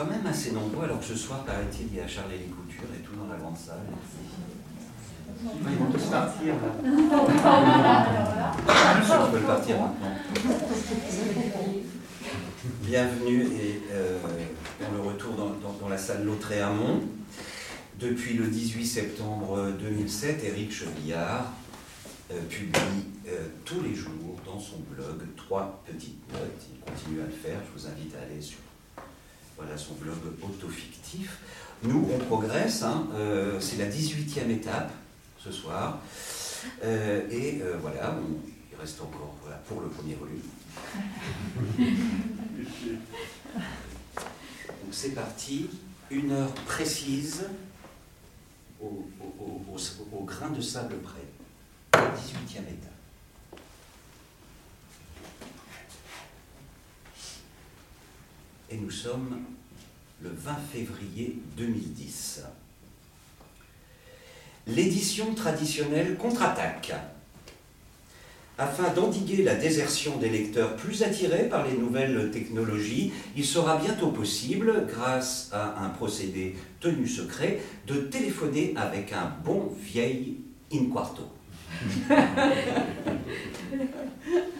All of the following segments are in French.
quand même assez nombreux, alors que ce soir, paraît-il, il y a Charles et Couture et tout dans la grande salle. Ils vont tous partir peux partir maintenant. Bienvenue et euh, dans le retour dans, la salle Lautréamont. Depuis le 18 septembre 2007, Éric Chevillard euh, publie euh, tous les jours dans son blog trois petites notes. Il continue à le faire. Je vous invite à aller sur voilà son blog autofictif. Nous, on progresse. Hein. C'est la 18e étape ce soir. Euh, et euh, voilà, il reste encore voilà, pour le premier volume. Donc c'est parti, une heure précise au, au, grain de sable près, 18e étape. Et nous sommes le 20 février 2010 l'édition traditionnelle contre-attaque. Afin d'endiguer la désertion des lecteurs plus attirés par les nouvelles technologies, il sera bientôt possible, grâce à un procédé tenu secret, de téléphoner avec un bon vieil in quarto.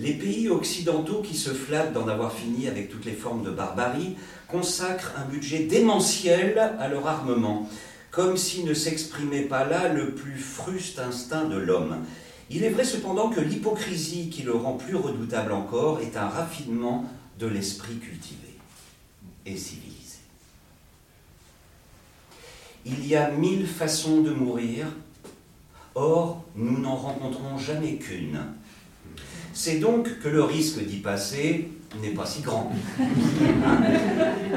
Les pays occidentaux qui se flattent d'en avoir fini avec toutes les formes de barbarie consacrent un budget démentiel à leur armement, comme s'il ne s'exprimait pas là le plus fruste instinct de l'homme. Il est vrai cependant que l'hypocrisie qui le rend plus redoutable encore est un raffinement de l'esprit cultivé et civilisé. Il y a mille façons de mourir, or nous n'en rencontrons jamais qu'une. C'est donc que le risque d'y passer n'est pas si grand.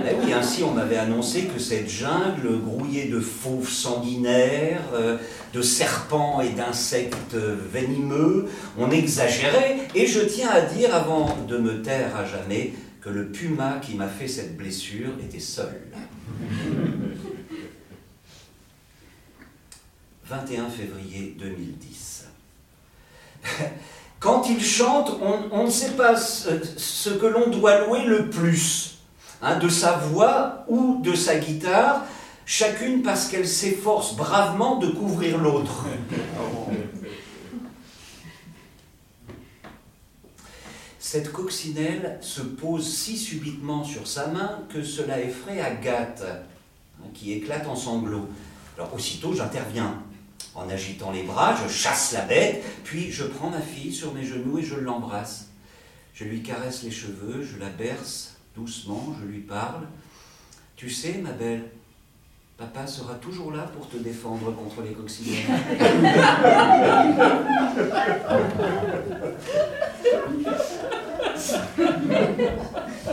Eh oui, ainsi on m'avait annoncé que cette jungle grouillée de fauves sanguinaires, euh, de serpents et d'insectes venimeux, on exagérait, et je tiens à dire avant de me taire à jamais que le puma qui m'a fait cette blessure était seul. 21 février 2010. Quand il chante, on, ne sait pas ce, que l'on doit louer le plus, hein, de sa voix ou de sa guitare, chacune parce qu'elle s'efforce bravement de couvrir l'autre. Cette coccinelle se pose si subitement sur sa main que cela effraie Agathe, hein, qui éclate en sanglots. Alors aussitôt j'interviens. En agitant les bras, je chasse la bête, puis je prends ma fille sur mes genoux et je l'embrasse. Je lui caresse les cheveux, je la berce doucement, je lui parle. Tu sais, ma belle, papa sera toujours là pour te défendre contre les coccinelles.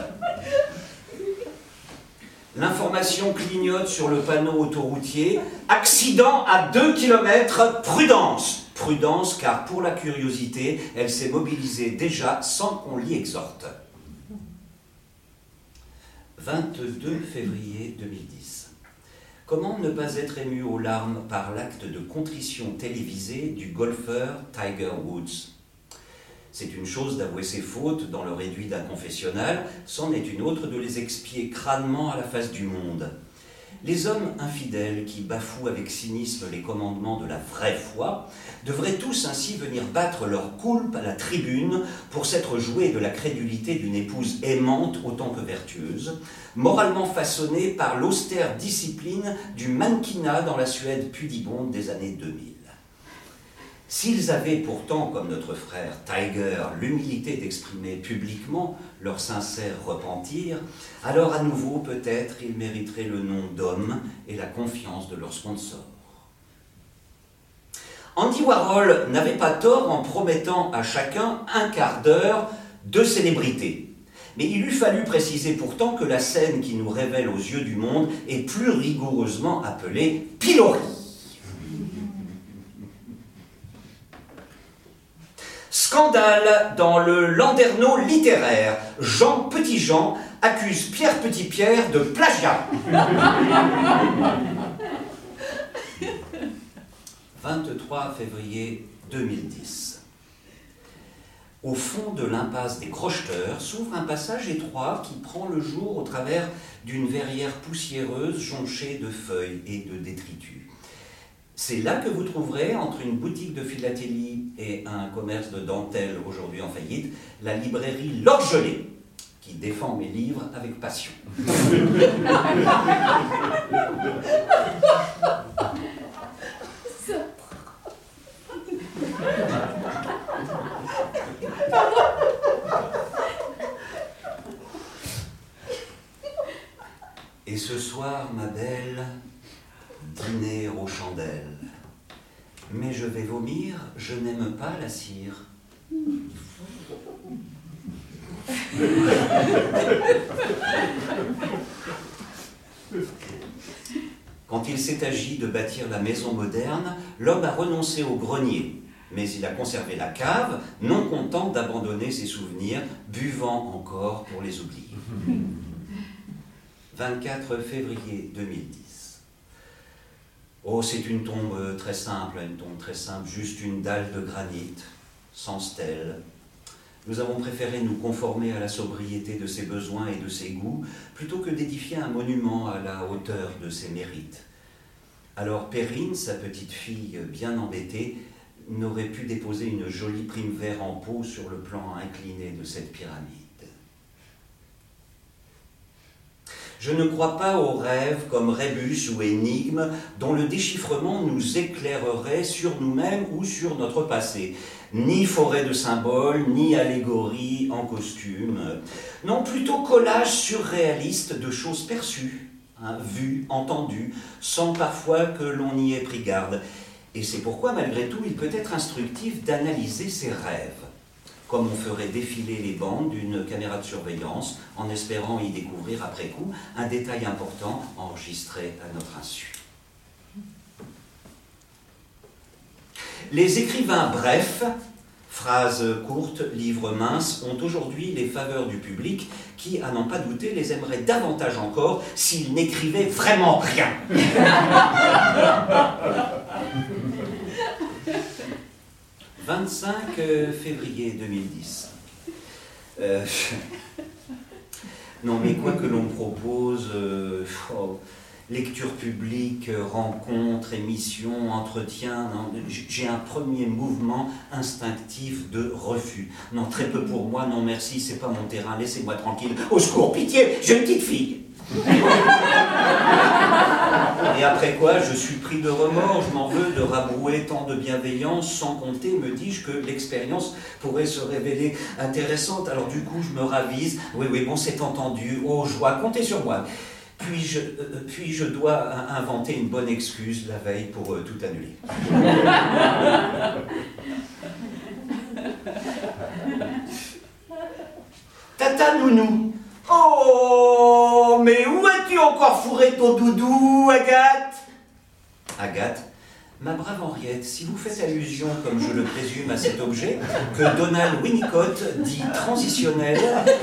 L'information clignote sur le panneau autoroutier. Accident à 2 km, prudence. Prudence car pour la curiosité, elle s'est mobilisée déjà sans qu'on l'y exhorte. 22 février 2010. Comment ne pas être ému aux larmes par l'acte de contrition télévisé du golfeur Tiger Woods? C'est une chose d'avouer ses fautes dans le réduit d'un confessionnal, c'en est une autre de les expier crânement à la face du monde. Les hommes infidèles qui bafouent avec cynisme les commandements de la vraie foi devraient tous ainsi venir battre leur coulpe à la tribune pour s'être joués de la crédulité d'une épouse aimante autant que vertueuse, moralement façonnée par l'austère discipline du mannequinat dans la Suède pudibonde des années 2000. S'ils avaient pourtant, comme notre frère Tiger, l'humilité d'exprimer publiquement leur sincère repentir, alors à nouveau peut-être ils mériteraient le nom d'homme et la confiance de leurs sponsors. Andy Warhol n'avait pas tort en promettant à chacun un quart d'heure de célébrité. Mais il eût fallu préciser pourtant que la scène qui nous révèle aux yeux du monde est plus rigoureusement appelée pilori. Scandale dans le landerneau littéraire. Jean Petitjean accuse Pierre Petitpierre de plagiat. 23 février 2010. Au fond de l'impasse des crocheteurs s'ouvre un passage étroit qui prend le jour au travers d'une verrière poussiéreuse jonchée de feuilles et de détritus. C'est là que vous trouverez, entre une boutique de philatélie et un commerce de dentelle aujourd'hui en faillite, la librairie L'Orgelé, qui défend mes livres avec passion. Et ce soir, ma belle, dîner aux chandelles. Mais je vais vomir, je n'aime pas la cire. Quand il s'est agi de bâtir la maison moderne, l'homme a renoncé au grenier, mais il a conservé la cave, non content d'abandonner ses souvenirs, buvant encore pour les oublier. 24 février 2010. Oh, c'est une tombe euh, très simple, une tombe très simple, juste une dalle de granit, sans stèle. Nous avons préféré nous conformer à la sobriété de ses besoins et de ses goûts, plutôt que d'édifier un monument à la hauteur de ses mérites. Alors Perrine, sa petite fille bien embêtée, n'aurait pu déposer une jolie prime vert en pot sur le plan incliné de cette pyramide. Je ne crois pas aux rêves comme rébus ou énigmes dont le déchiffrement nous éclairerait sur nous-mêmes ou sur notre passé. Ni forêt de symboles, ni allégorie en costume. Non, plutôt collage surréaliste de choses perçues, hein, vues, entendues, sans parfois que l'on y ait pris garde. Et c'est pourquoi, malgré tout, il peut être instructif d'analyser ses rêves comme on ferait défiler les bandes d'une caméra de surveillance en espérant y découvrir après coup un détail important enregistré à notre insu. Les écrivains brefs, phrases courtes, livres minces, ont aujourd'hui les faveurs du public qui, à n'en pas douter, les aimerait davantage encore s'ils n'écrivaient vraiment rien. 25 euh, février 2010. Euh, non, mais quoi que l'on propose, euh, oh, lecture publique, rencontre, émission, entretien, j'ai un premier mouvement instinctif de refus. Non, très peu pour moi, non merci, c'est pas mon terrain, laissez-moi tranquille. Au secours, pitié, j'ai une petite fille. Et après quoi, je suis pris de remords, je m'en veux de rabrouer tant de bienveillance, sans compter, me dis-je, que l'expérience pourrait se révéler intéressante. Alors du coup, je me ravise. Oui, oui, bon, c'est entendu. Oh, joie, comptez sur moi. Puis je, euh, puis je dois inventer une bonne excuse la veille pour euh, tout annuler. Tata Nounou, Oh, mais où as-tu encore fourré ton doudou, Agathe? Agathe Ma brave Henriette, si vous faites allusion, comme je le présume, à cet objet, que Donald Winnicott dit transitionnel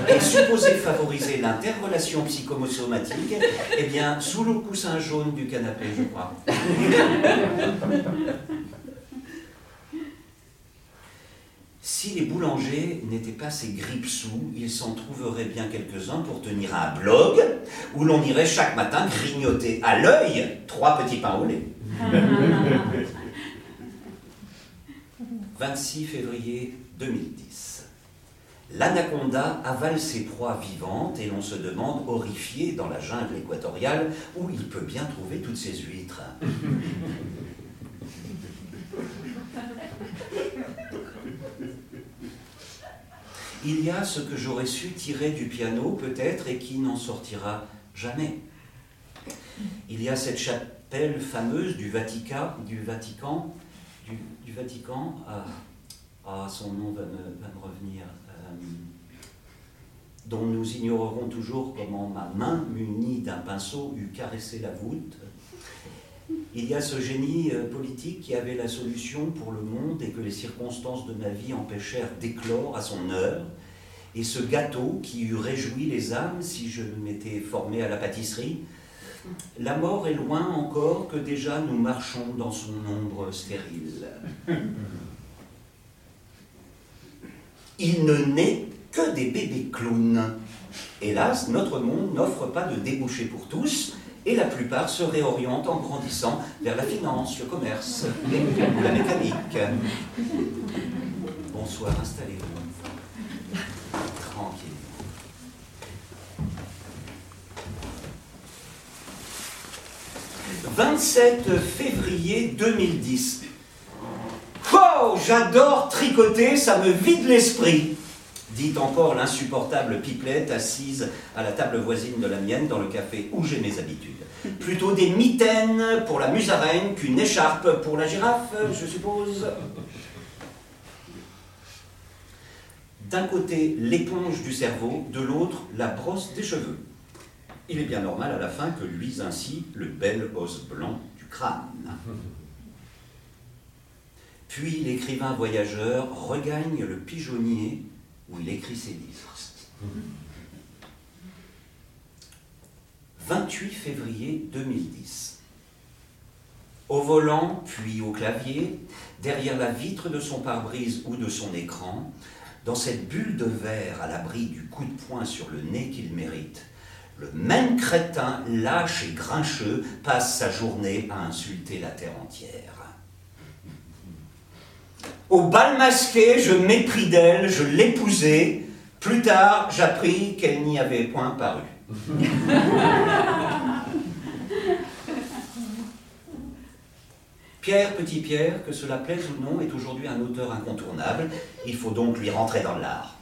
et supposé favoriser l'interrelation psychosomatique, eh bien, sous le coussin jaune du canapé, je crois. Si les boulangers n'étaient pas ces grippe-sous, ils s'en trouveraient bien quelques-uns pour tenir un blog où l'on irait chaque matin grignoter à l'œil trois petits pains au lait. 26 février 2010. L'anaconda avale ses proies vivantes et l'on se demande, horrifié dans la jungle équatoriale, où il peut bien trouver toutes ces huîtres. Il y a ce que j'aurais su tirer du piano peut-être et qui n'en sortira jamais. Il y a cette chapelle fameuse du Vatican, du Vatican, du, Vatican, ah, son nom va me, revenir, euh, dont nous ignorerons toujours comment ma main munie d'un pinceau eût caressé la voûte. Il y a ce génie euh, politique qui avait la solution pour le monde et que les circonstances de ma vie empêchèrent d'éclore à son heure, et ce gâteau qui eût réjoui les âmes si je m'étais formé à la pâtisserie. La mort est loin encore que déjà nous marchons dans son ombre stérile. Il ne naît que des bébés clowns. Hélas, notre monde n'offre pas de débouchés pour tous, et la plupart se réorientent en grandissant vers la finance, le commerce la mécanique. Bonsoir, installez-vous. Tranquille. 27 février 2010. Oh, j'adore tricoter, ça me vide l'esprit dit encore l'insupportable pipelette assise à la table voisine de la mienne dans le café où j'ai mes habitudes. Plutôt des mitaines pour la musaraigne qu'une écharpe pour la girafe, je suppose. D'un côté, l'éponge du cerveau, de l'autre, la brosse des cheveux. Il est bien normal à la fin que luise ainsi le bel os blanc du crâne. Puis l'écrivain voyageur regagne le pigeonnier où il écrit ses livres. 28 février 2010. Au volant, puis au clavier, derrière la vitre de son pare-brise ou de son écran, dans cette bulle de verre à l'abri du coup de poing sur le nez qu'il mérite, le même crétin, lâche et grincheux, passe sa journée à insulter la terre entière. Au bal masqué, je mépris d'elle, je l'épousai. Plus tard, j'appris qu'elle n'y avait point paru. Pierre Petit Pierre, que cela plaise ou non, est aujourd'hui un auteur incontournable. Il faut donc lui rentrer dans l'art.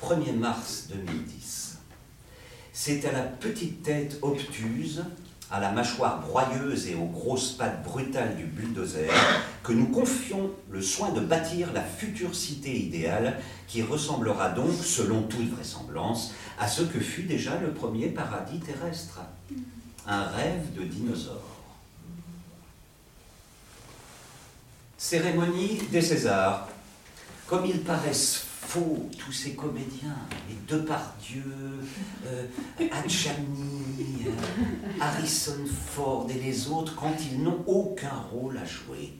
1er mars 2010. C'est à la petite tête obtuse à la mâchoire broyeuse et aux grosses pattes brutales du bulldozer, que nous confions le soin de bâtir la future cité idéale qui ressemblera donc, selon toute vraisemblance, à ce que fut déjà le premier paradis terrestre. Un rêve de dinosaure. Cérémonie des Césars. Comme ils paraissent faux, tous ces comédiens, les Depardieu, euh, euh, Harrison Ford et les autres, quand ils n'ont aucun rôle à jouer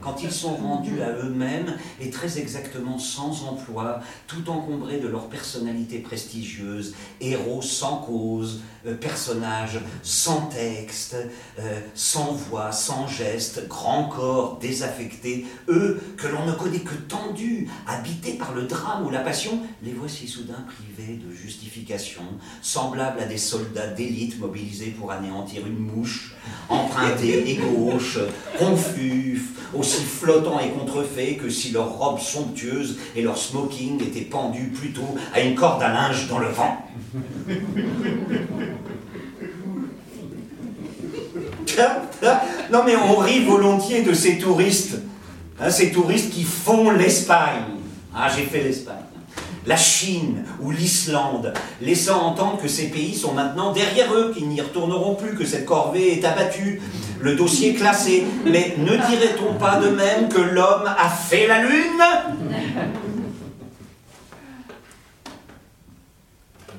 quand ils sont rendus à eux-mêmes et très exactement sans emploi, tout encombrés de leur personnalité prestigieuse, héros sans cause, euh, personnages sans texte, euh, sans voix, sans geste, grand corps désaffectés, eux que l'on ne connaît que tendus, habités par le drame ou la passion, les voici soudain privés de justification, semblables à des soldats d'élite mobilisés pour anéantir une mouche, empruntés et gauches, confus, aussi flottants et contrefaits que si leurs robes somptueuses et leur smoking étaient pendus plutôt à une corde à linge dans le vent. Non mais on rit volontiers de ces touristes, hein, ces touristes qui font l'Espagne. Ah, j'ai fait l'Espagne la Chine ou l'Islande, laissant entendre que ces pays sont maintenant derrière eux, qu'ils n'y retourneront plus, que cette corvée est abattue, le dossier classé. Mais ne dirait-on pas de même que l'homme a fait la Lune?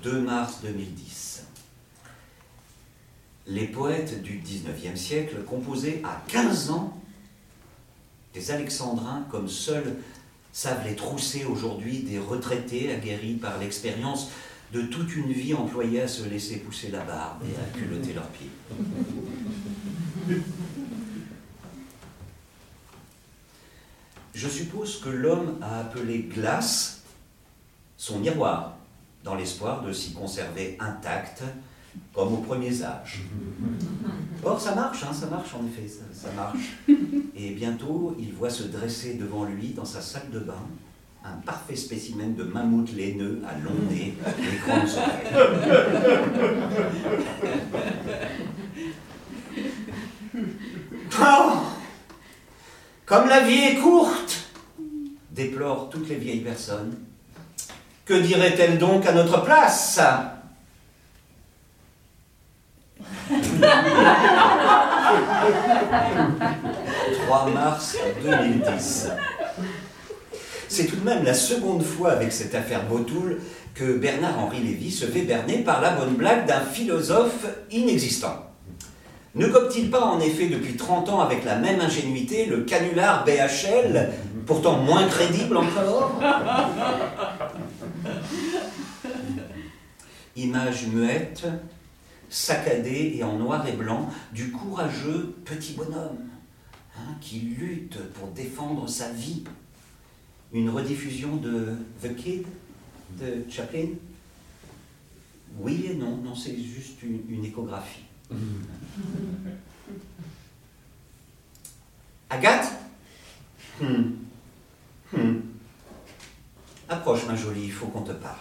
2 mars 2010. Les poètes du 19e siècle composaient à 15 ans des alexandrins comme seuls savent les trousser aujourd'hui des retraités aguerris par l'expérience de toute une vie employée à se laisser pousser la barbe et à culotter leurs pieds. Je suppose que l'homme a appelé glace son miroir, dans l'espoir de s'y conserver intact comme aux premiers âges. Or, ça marche, hein, ça marche en effet, ça, marche. Et bientôt, il voit se dresser devant lui, dans sa salle de bain, un parfait spécimen de mammouth laineux à long nez et grandes oreilles. Comme la vie est courte, déplorent toutes les vieilles personnes. Que dirait-elle donc à notre place? 3 mars 2010. C'est tout de même la seconde fois avec cette affaire Botoul que Bernard-Henri Lévy se fait berner par la bonne blague d'un philosophe inexistant. Ne gobe-t-il pas en effet depuis 30 ans avec la même ingénuité le canular BHL, pourtant moins crédible encore? Image muette, saccadée et en noir et blanc du courageux petit bonhomme hein, qui lutte pour défendre sa vie. Une rediffusion de The Kid de Chaplin? Oui et non, non, c'est juste une, échographie. Agathe? Hmm. Hmm. Approche, ma jolie, il faut qu'on te parle.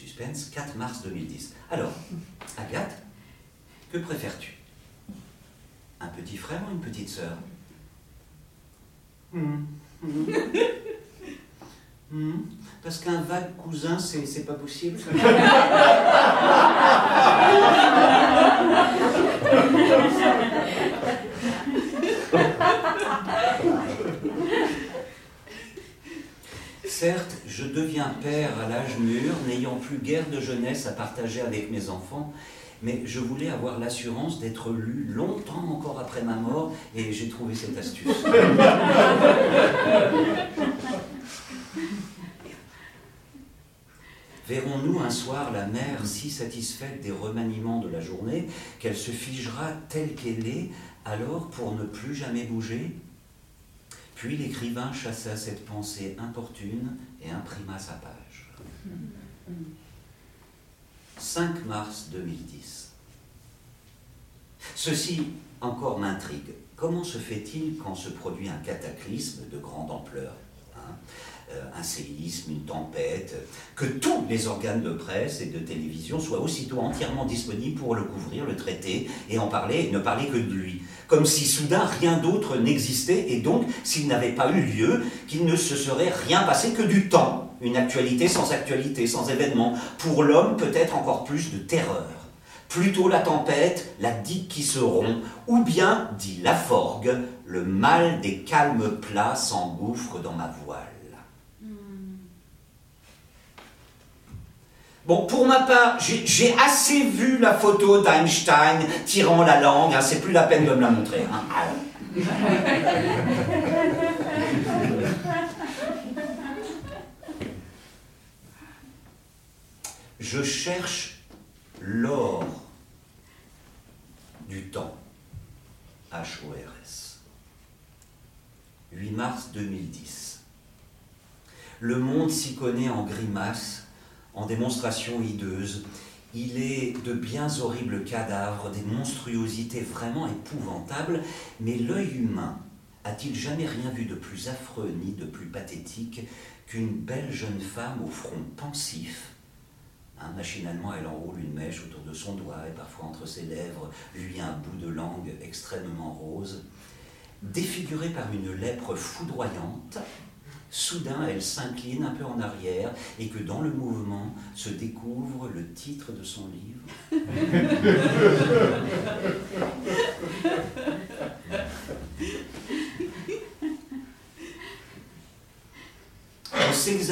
Suspense, 4 mars 2010. Alors, Agathe, que préfères-tu? Un petit frère ou une petite sœur? Hmm. Hmm. Parce qu'un vague cousin, c'est pas possible. Certes, je deviens père à l'âge mûr, n'ayant plus guère de jeunesse à partager avec mes enfants, mais je voulais avoir l'assurance d'être lu longtemps encore après ma mort, et j'ai trouvé cette astuce. Verrons-nous un soir la mère si satisfaite des remaniements de la journée qu'elle se figera telle qu'elle est, alors pour ne plus jamais bouger? Puis l'écrivain chassa cette pensée importune et imprima sa page. 5 mars 2010. Ceci encore m'intrigue. Comment se fait-il quand se produit un cataclysme de grande ampleur? Un séisme, une tempête, que tous les organes de presse et de télévision soient aussitôt entièrement disponibles pour le couvrir, le traiter et en parler et ne parler que de lui. Comme si soudain rien d'autre n'existait et donc s'il n'avait pas eu lieu, qu'il ne se serait rien passé que du temps. Une actualité sans actualité, sans événement. Pour l'homme, peut-être encore plus de terreur. Plutôt la tempête, la digue qui se rompt, ou bien, dit Laforgue, le mal des calmes plats s'engouffre dans ma voile. Bon, pour ma part, j'ai assez vu la photo d'Einstein tirant la langue, hein, c'est plus la peine de me la montrer. Hein. Je cherche l'or du temps. H-O-R-S. 8 mars 2010. Le monde s'y connaît en grimaces en démonstration hideuse. Il est de bien horribles cadavres, des monstruosités vraiment épouvantables, mais l'œil humain a-t-il jamais rien vu de plus affreux ni de plus pathétique qu'une belle jeune femme au front pensif? Hein, Machinalement, elle enroule une mèche autour de son doigt et parfois entre ses lèvres, lui un bout de langue extrêmement rose. Défigurée par une lèpre foudroyante, soudain elle s'incline un peu en arrière et que dans le mouvement se découvre le titre de son livre.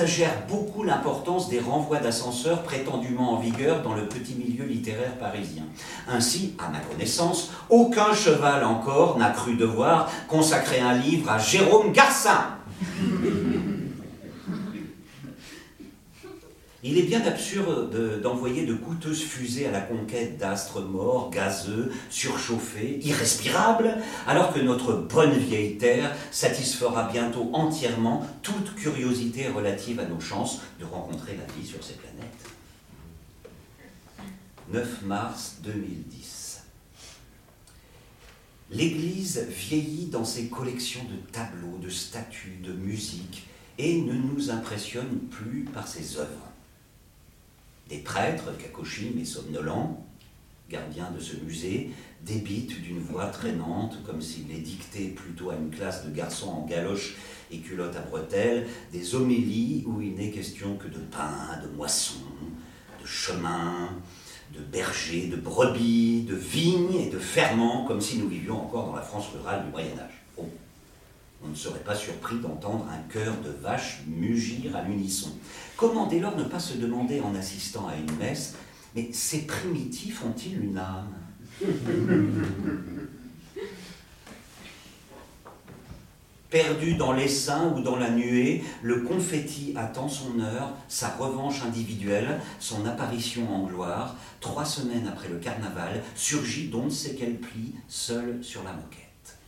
On s'exagère beaucoup l'importance des renvois d'ascenseurs prétendument en vigueur dans le petit milieu littéraire parisien. Ainsi, à ma connaissance, aucun cheval encore n'a cru devoir consacrer un livre à Jérôme Garcin. Il est bien absurde d'envoyer de, coûteuses fusées à la conquête d'astres morts, gazeux, surchauffés, irrespirables, alors que notre bonne vieille Terre satisfera bientôt entièrement toute curiosité relative à nos chances de rencontrer la vie sur ces planètes. 9 mars 2010. L'Église vieillit dans ses collections de tableaux, de statues, de musique, et ne nous impressionne plus par ses œuvres. Des prêtres, cacochimes et somnolents, gardiens de ce musée, débitent d'une voix traînante, comme s'ils les dictaient plutôt à une classe de garçons en galoche et culottes à bretelles, des homélies où il n'est question que de pain, de moisson, de chemin, de bergers, de brebis, de vignes et de ferments, comme si nous vivions encore dans la France rurale du Moyen Âge. On ne serait pas surpris d'entendre un chœur de vaches mugir à l'unisson. Comment dès lors ne pas se demander en assistant à une messe Mais ces primitifs ont-ils une âme? Perdu dans l'essaim ou dans la nuée, le confetti attend son heure, sa revanche individuelle, son apparition en gloire. Trois semaines après le carnaval, surgit d'on ne sait quel pli, seul sur la moquette.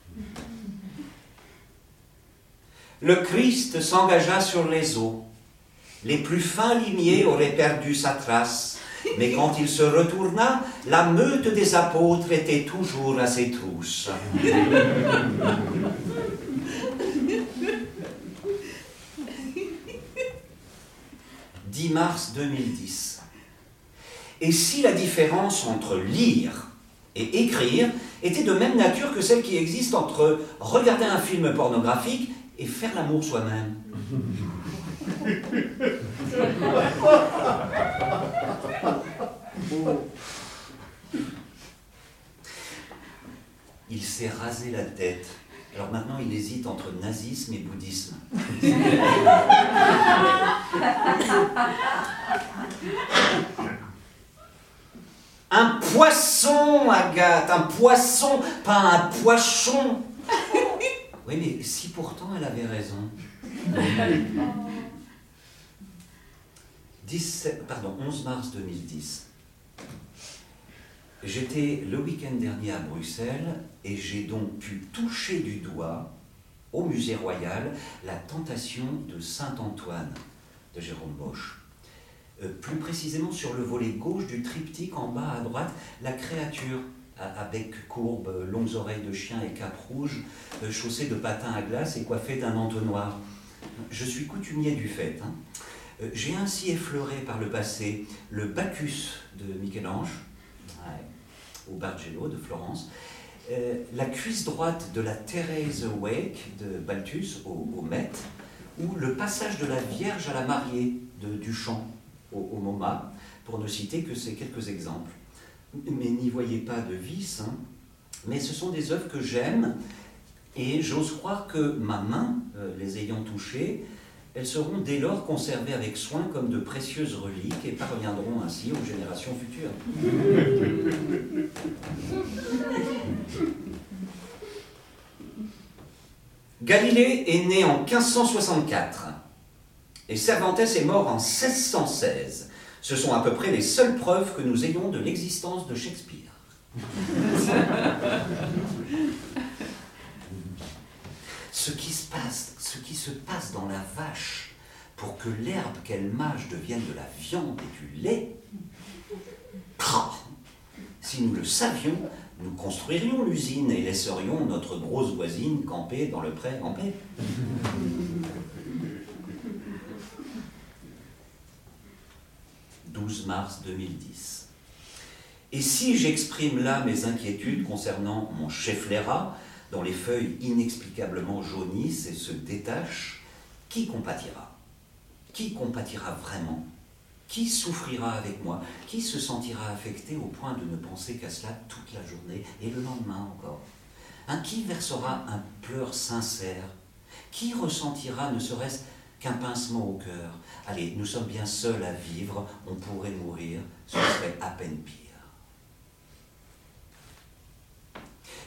Le Christ s'engagea sur les eaux. Les plus fins limiers auraient perdu sa trace, mais quand il se retourna, la meute des apôtres était toujours à ses trousses. 10 mars 2010. Et si la différence entre lire et écrire était de même nature que celle qui existe entre regarder un film pornographique et faire l'amour soi-même? Il s'est rasé la tête alors maintenant, il hésite entre nazisme et bouddhisme. un poisson, Agathe, un poisson, pas un poisson. Oui, mais si pourtant elle avait raison. 17, pardon, 11 mars 2010. J'étais le week-end dernier à Bruxelles et j'ai donc pu toucher du doigt au musée royal la tentation de Saint-Antoine de Jérôme Bosch. Euh, plus précisément sur le volet gauche du triptyque en bas à droite, la créature à, bec courbe, longues oreilles de chien et cap rouge, euh, chaussée de patins à glace et coiffée d'un entonnoir. Je suis coutumier du fait. Hein. Euh, j'ai ainsi effleuré par le passé le Bacchus de Michel-Ange, au Bargello de Florence, euh, la cuisse droite de la Thérèse Wake de Balthus au, Met, ou le passage de la Vierge à la mariée de Duchamp au, MoMA, pour ne citer que ces quelques exemples. Mais n'y voyez pas de vice, hein. mais ce sont des œuvres que j'aime, et j'ose croire que ma main, euh, les ayant touchées, elles seront dès lors conservées avec soin comme de précieuses reliques et parviendront ainsi aux générations futures. Galilée est né en 1564 et Cervantes est mort en 1616. Ce sont à peu près les seules preuves que nous ayons de l'existence de Shakespeare. ce qui se passe, ce qui se passe dans la vache pour que l'herbe qu'elle mâche devienne de la viande et du lait, si nous le savions, nous construirions l'usine et laisserions notre grosse voisine camper dans le pré en paix. 12 mars 2010. Et si j'exprime là mes inquiétudes concernant mon chef Léra, dont les feuilles inexplicablement jaunissent et se détachent, qui compatira? Qui compatira vraiment? Qui souffrira avec moi? Qui se sentira affecté au point de ne penser qu'à cela toute la journée et le lendemain encore? Qui versera un pleur sincère? Qui ressentira ne serait-ce qu'un pincement au cœur? Allez, nous sommes bien seuls à vivre, on pourrait mourir, ce serait à peine pire.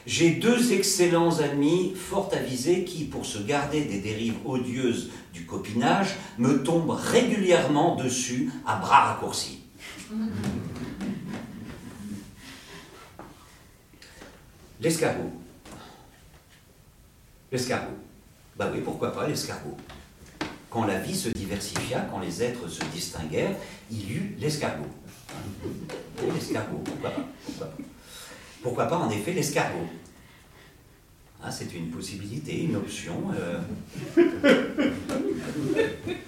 J'ai deux excellents amis fort avisés qui, pour se garder des dérives odieuses du copinage, me tombent régulièrement dessus à bras raccourcis. L'escargot. L'escargot. Bah oui, pourquoi pas l'escargot. Quand la vie se diversifia, quand les êtres se distinguèrent, il y eut l'escargot. l'escargot, pourquoi pas, pourquoi pas pourquoi pas en effet l'escargot ah, C'est une possibilité, une option. Euh...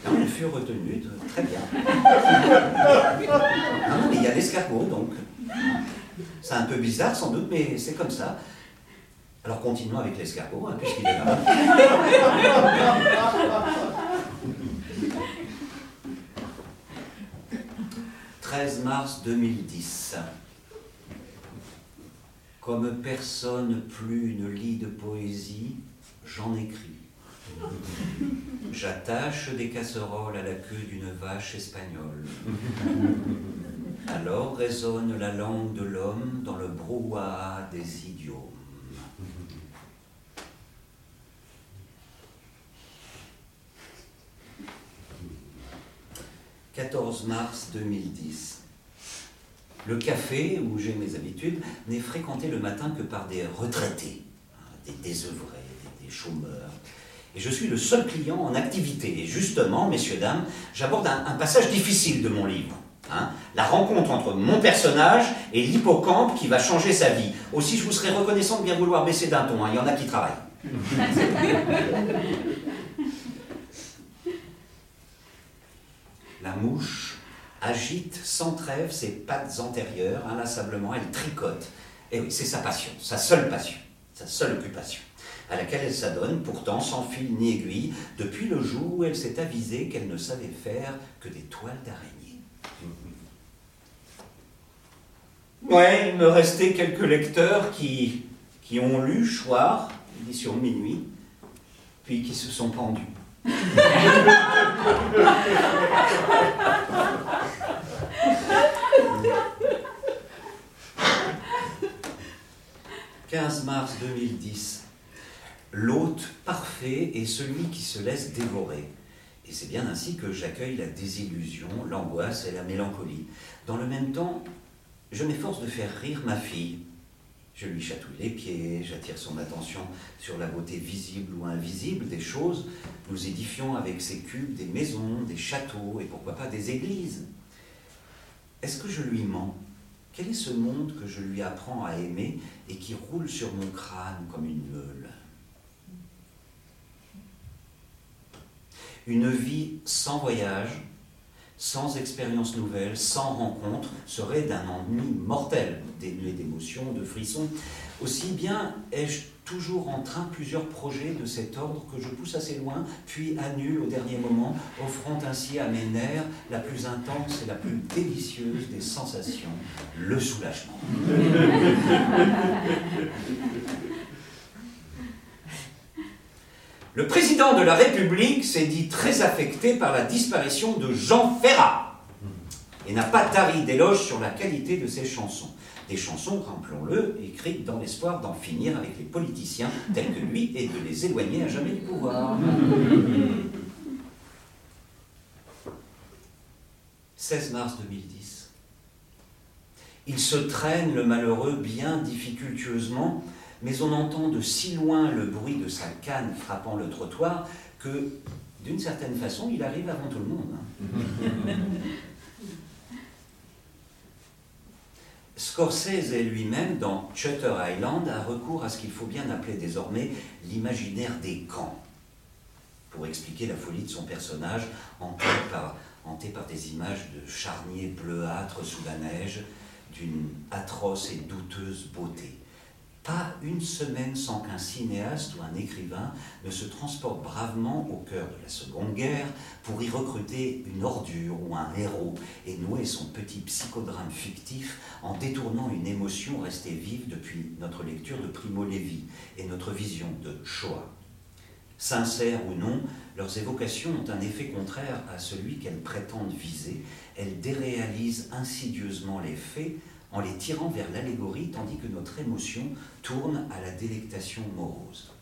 Non, fut retenue, très bien. Non, mais il y a l'escargot, donc. C'est un peu bizarre sans doute, mais c'est comme ça. Alors continuons avec l'escargot, hein, puisqu'il est là. 13 mars 2010. Comme personne plus ne lit de poésie, j'en écris. J'attache des casseroles à la queue d'une vache espagnole. Alors résonne la langue de l'homme dans le brouhaha des idiomes. 14 mars 2010. Le café, où j'ai mes habitudes, n'est fréquenté le matin que par des retraités, hein, des désœuvrés, des, chômeurs. Et je suis le seul client en activité. Et justement, messieurs, dames, j'aborde un, passage difficile de mon livre. Hein, la rencontre entre mon personnage et l'hippocampe qui va changer sa vie. Aussi, je vous serais reconnaissant de bien vouloir baisser d'un ton. Hein, il y en a qui travaillent. La mouche agite sans trêve ses pattes antérieures, inlassablement, elle tricote. Et oui, c'est sa passion, sa seule passion, sa seule occupation, à laquelle elle s'adonne, pourtant sans fil ni aiguille, depuis le jour où elle s'est avisée qu'elle ne savait faire que des toiles d'araignée. Ouais, il me restait quelques lecteurs qui, qui ont lu Choir, édition Minuit, puis qui se sont pendus. 15 mars 2010. L'hôte parfait est celui qui se laisse dévorer. Et c'est bien ainsi que j'accueille la désillusion, l'angoisse et la mélancolie. Dans le même temps, je m'efforce de faire rire ma fille. Je lui chatouille les pieds, j'attire son attention sur la beauté visible ou invisible des choses. Nous édifions avec ces cubes des maisons, des châteaux et pourquoi pas des églises. Est-ce que je lui mens? Quel est ce monde que je lui apprends à aimer et qui roule sur mon crâne comme une meule Une vie sans voyage, sans expérience nouvelle, sans rencontre, serait d'un ennui mortel, dénué d'émotions, de frissons. Aussi bien ai-je toujours en train plusieurs projets de cet ordre que je pousse assez loin, puis annule au dernier moment, offrant ainsi à mes nerfs la plus intense et la plus délicieuse des sensations, le soulagement. Le président de la République s'est dit très affecté par la disparition de Jean Ferrat et n'a pas tari d'éloges sur la qualité de ses chansons. Des chansons, rappelons-le, écrites dans l'espoir d'en finir avec les politiciens tels que lui et de les éloigner à jamais du pouvoir. 16 mars 2010. Il se traîne, le malheureux, bien difficultueusement mais on entend de si loin le bruit de sa canne frappant le trottoir que, d'une certaine façon, il arrive avant tout le monde. Hein. Scorsese lui-même, dans Shutter Island, a recours à ce qu'il faut bien appeler désormais l'imaginaire des camps, pour expliquer la folie de son personnage, hanté par, hanté par des images de charniers bleuâtres sous la neige, d'une atroce et douteuse beauté. Pas une semaine sans qu'un cinéaste ou un écrivain ne se transporte bravement au cœur de la Seconde Guerre pour y recruter une ordure ou un héros et nouer son petit psychodrame fictif en détournant une émotion restée vive depuis notre lecture de Primo Levi et notre vision de Shoah. Sincères ou non, leurs évocations ont un effet contraire à celui qu'elles prétendent viser. Elles déréalisent insidieusement les faits en les tirant vers l'allégorie, tandis que notre émotion tourne à la délectation morose.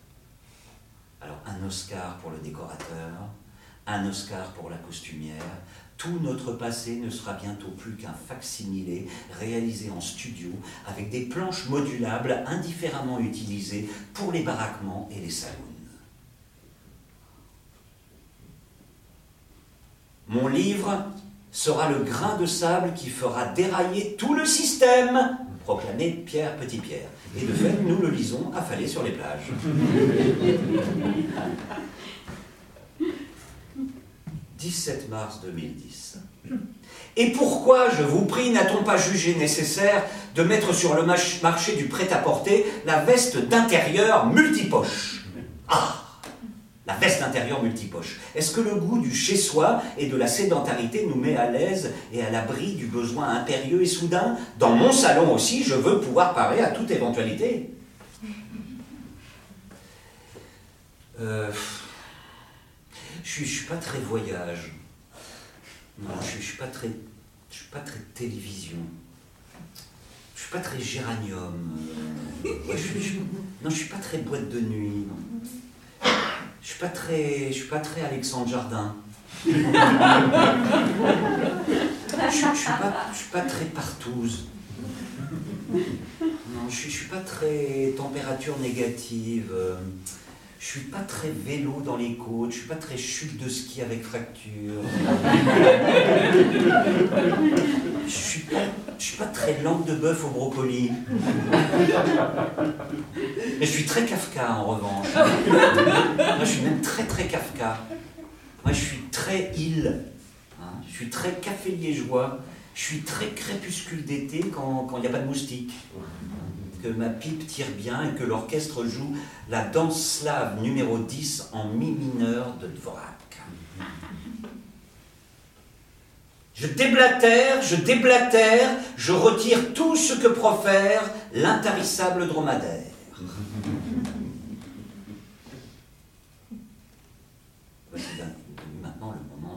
Alors un Oscar pour le décorateur, un Oscar pour la costumière, tout notre passé ne sera bientôt plus qu'un facsimilé réalisé en studio avec des planches modulables indifféremment utilisées pour les baraquements et les salons. Mon livre sera le grain de sable qui fera dérailler tout le système, proclamait Pierre Petit-Pierre. Et de fait, nous le lisons affalé sur les plages. « 17 mars 2010. Et pourquoi, je vous prie, n'a-t-on pas jugé nécessaire de mettre sur le marché du prêt-à-porter la veste d'intérieur multipoche? Ah la veste intérieure multipoche. Est-ce que le goût du chez-soi et de la sédentarité nous met à l'aise et à l'abri du besoin impérieux et soudain? Dans mon salon aussi, je veux pouvoir parer à toute éventualité. Euh, je ne suis, pas très voyage. Non, je ne suis pas très, Je suis pas très télévision. Je suis pas très géranium. Euh, je je- non, je suis pas très boîte de nuit. non. Je suis pas très, je suis pas très Alexandre Jardin. je, je suis pas, je suis pas très partouze. Non, je je suis pas très température négative. Je suis pas très vélo dans les côtes. Je suis pas très chute de ski avec fracture. Je suis pas, suis pas très langue de bœuf au brocoli. Mais je suis très Kafka en revanche. Moi, je suis même très très Kafka. Moi, je suis très île. hein. Je suis très café liégeois. Je suis très crépuscule d'été quand quand il n'y a pas de moustiques. Que ma pipe tire bien et que l'orchestre joue la danse slave numéro 10 en mi mineur de Dvorak. Je déblatère, je déblatère, je retire tout ce que profère l'intarissable dromadaire. Voici maintenant le moment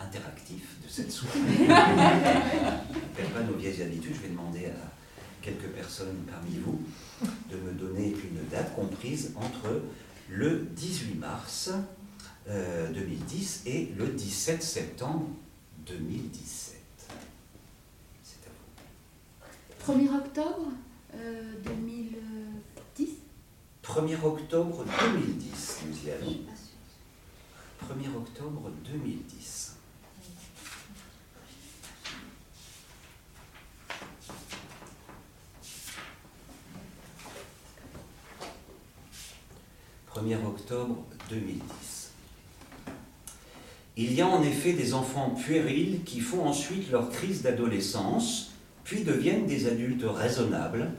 interactif de cette soirée. Je ne perds pas nos vieilles habitudes, je vais demander à quelques personnes parmi vous de me donner une date comprise entre le 18 mars euh, 2010 et le 17 septembre 2017. C'est à vous. 1er octobre euh, 2010 1er octobre 2010, nous y allons. Pas sûr. 1er octobre 2010. « 1er octobre 2010. Il y a en effet des enfants puérils qui font ensuite leur crise d'adolescence, puis deviennent des adultes raisonnables,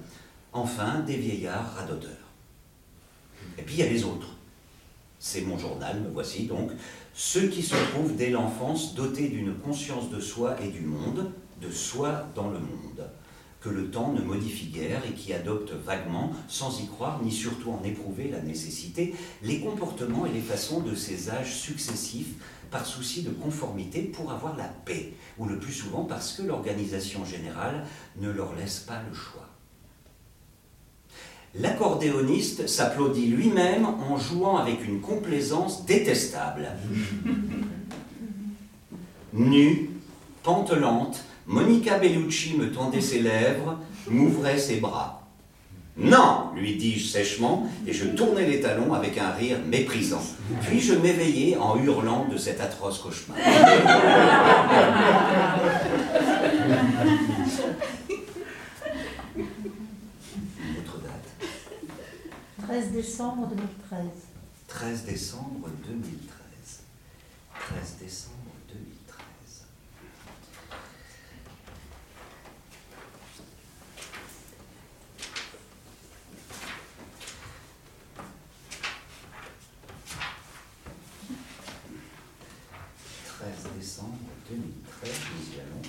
enfin des vieillards radoteurs. Et puis il y a les autres. C'est mon journal, me voici donc. Ceux qui se trouvent dès l'enfance dotés d'une conscience de soi et du monde, de soi dans le monde, que le temps ne modifie guère et qui adoptent vaguement, sans y croire ni surtout en éprouver la nécessité, les comportements et les façons de ces âges successifs par souci de conformité pour avoir la paix, ou le plus souvent parce que l'organisation générale ne leur laisse pas le choix. L'accordéoniste s'applaudit lui-même en jouant avec une complaisance détestable. Nue, pantelante, Monica Bellucci me tendait ses lèvres, m'ouvrait ses bras. Non, lui dis-je sèchement, et je tournai les talons avec un rire méprisant. Puis je m'éveillai en hurlant de cet atroce cauchemar? Une autre date. 13 décembre 2013. 13 décembre 2013. 13 décembre 2013. « 13 décembre 2013, nous y allons.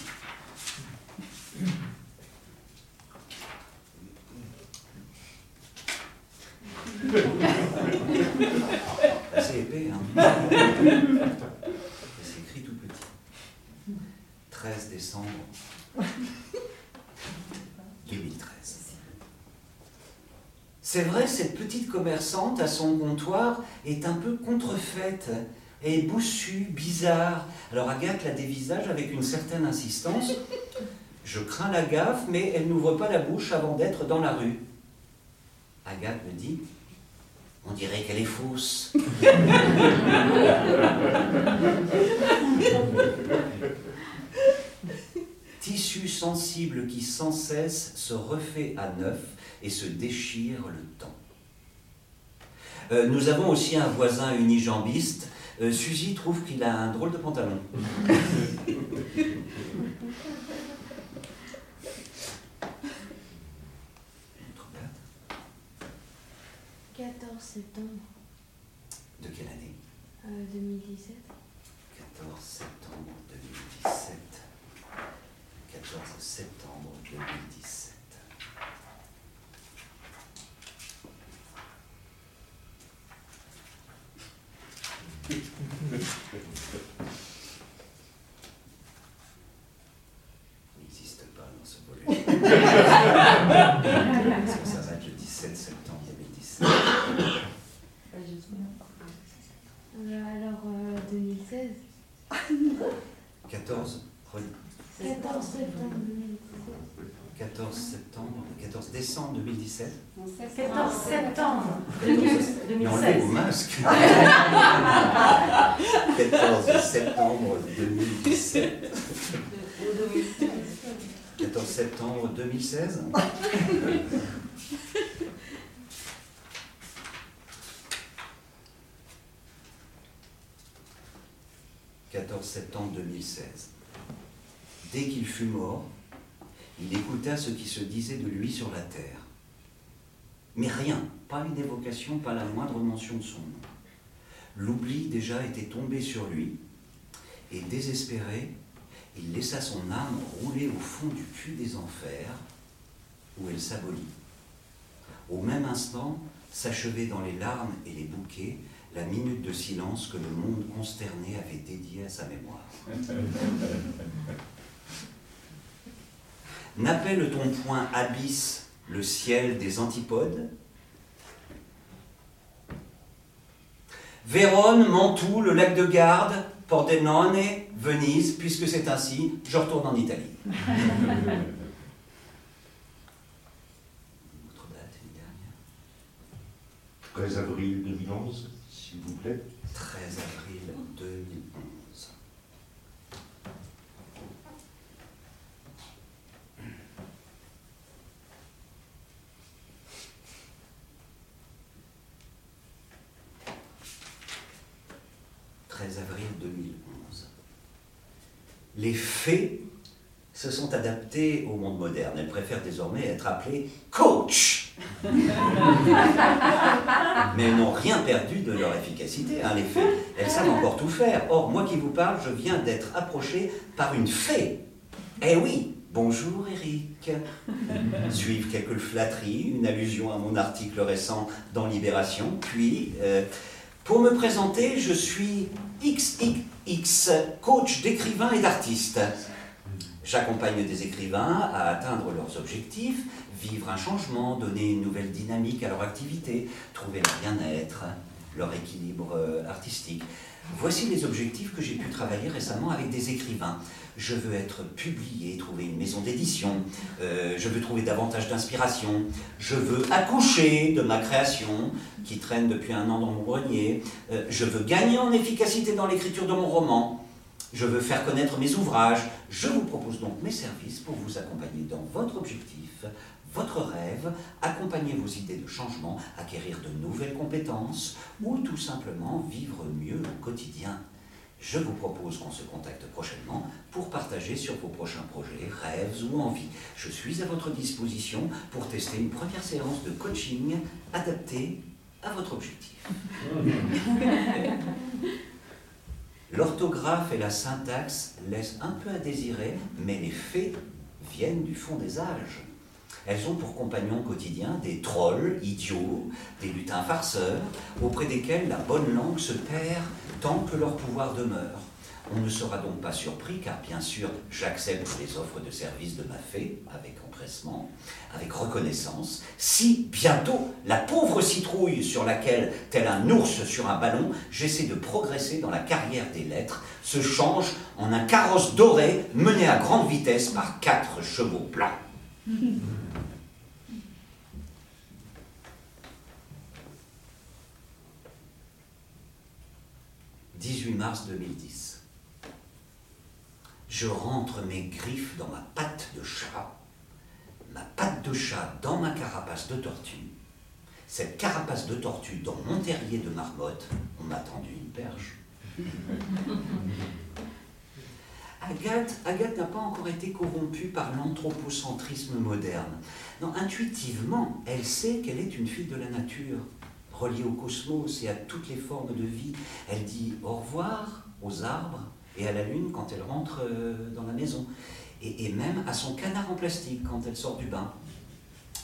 C'est épais, hein C'est écrit tout petit. 13 décembre 2013. C'est vrai, cette petite commerçante à son comptoir est un peu contrefaite et boussue, bizarre. Alors Agathe la dévisage avec une certaine insistance. Je crains la gaffe, mais elle n'ouvre pas la bouche avant d'être dans la rue. Agathe me dit On dirait qu'elle est fausse. Tissu sensible qui sans cesse se refait à neuf et se déchire le temps. Euh, nous avons aussi un voisin unijambiste. Euh, Suzy trouve qu'il a un drôle de pantalon. Autre date 14 septembre De quelle année euh, 2017. 14 septembre 2017. 14 septembre 2017. Parce que ça va être le 17 septembre 2017. Euh, alors, euh, 2016. 14, re- 14 septembre 2016. 14 septembre, 14 décembre 2017. 14 septembre Mais enlevez 2016. vos masques. 14 septembre 2017. 14 septembre 2016. « 14 septembre 2016. Dès qu'il fut mort, il écouta ce qui se disait de lui sur la terre. Mais rien, pas une évocation, pas la moindre mention de son nom. L'oubli déjà était tombé sur lui, et désespéré, il laissa son âme rouler au fond du puits des enfers, où elle s'abolit. Au même instant, s'achevait dans les larmes et les bouquets la minute de silence que le monde consterné avait dédiée à sa mémoire. N'appelle-t-on point abysse le ciel des antipodes? Vérone, Mantoue, le lac de Garde, Pordenone, Venise, puisque c'est ainsi, je retourne en Italie. Autre date, une dernière? 13 avril 2011, s'il vous plaît. 13 avril 2011. « 13 avril 2011. Les fées se sont adaptées au monde moderne. Elles préfèrent désormais être appelées coach. Mais elles n'ont rien perdu de leur efficacité, hein, les fées. Elles savent encore tout faire. Or, moi qui vous parle, je viens d'être approché par une fée. Eh oui, bonjour Eric. Suivent quelques flatteries, une allusion à mon article récent dans Libération. Puis, euh, pour me présenter, je suis XXX, coach d'écrivains et d'artistes. J'accompagne des écrivains à atteindre leurs objectifs, vivre un changement, donner une nouvelle dynamique à leur activité, trouver leur bien-être, leur équilibre euh, artistique. Voici les objectifs que j'ai pu travailler récemment avec des écrivains. Je veux être publié, trouver une maison d'édition, euh, je veux trouver davantage d'inspiration, je veux accoucher de ma création qui traîne depuis un an dans mon grenier, Euh, je veux gagner en efficacité dans l'écriture de mon roman, je veux faire connaître mes ouvrages. Je vous propose donc mes services pour vous accompagner dans votre objectif, votre rêve, accompagner vos idées de changement, acquérir de nouvelles compétences ou tout simplement vivre mieux au quotidien. Je vous propose qu'on se contacte prochainement pour partager sur vos prochains projets, rêves ou envies. Je suis à votre disposition pour tester une première séance de coaching adaptée à votre objectif. L'orthographe et la syntaxe laissent un peu à désirer, mais les faits viennent du fond des âges. Elles ont pour compagnons quotidiens des trolls idiots, des lutins farceurs, auprès desquels la bonne langue se perd tant que leur pouvoir demeure. On ne sera donc pas surpris, car bien sûr, j'accepte les offres de service de ma fée avec empressement, avec reconnaissance, si bientôt la pauvre citrouille sur laquelle, tel un ours sur un ballon, j'essaie de progresser dans la carrière des lettres, se change en un carrosse doré mené à grande vitesse par quatre chevaux blancs. 18 mars 2010. Je rentre mes griffes dans ma patte de chat, ma patte de chat dans ma carapace de tortue, cette carapace de tortue dans mon terrier de marmotte, on m'a tendu une perche. Agathe, n'a pas encore été corrompue par l'anthropocentrisme moderne. Intuitivement, elle sait qu'elle est une fille de la nature, reliée au cosmos et à toutes les formes de vie. Elle dit au revoir aux arbres et à la lune quand elle rentre euh, dans la maison, et, et même à son canard en plastique quand elle sort du bain.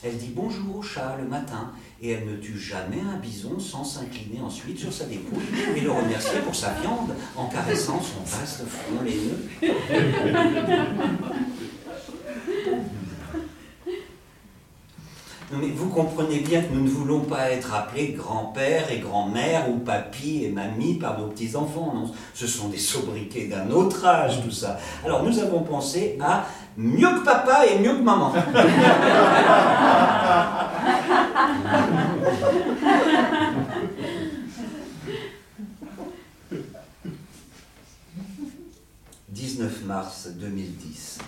Elle dit bonjour au chat le matin, et elle ne tue jamais un bison sans s'incliner ensuite sur sa dépouille et le remercier pour sa viande en caressant son vaste front laineux. Non, mais vous comprenez bien que nous ne voulons pas être appelés grand-père et grand-mère ou papy et mamie par nos petits-enfants. Non, ce sont des sobriquets d'un autre âge, tout ça. Alors nous avons pensé à mieux que papa et mieux que maman. « 19 mars 2010.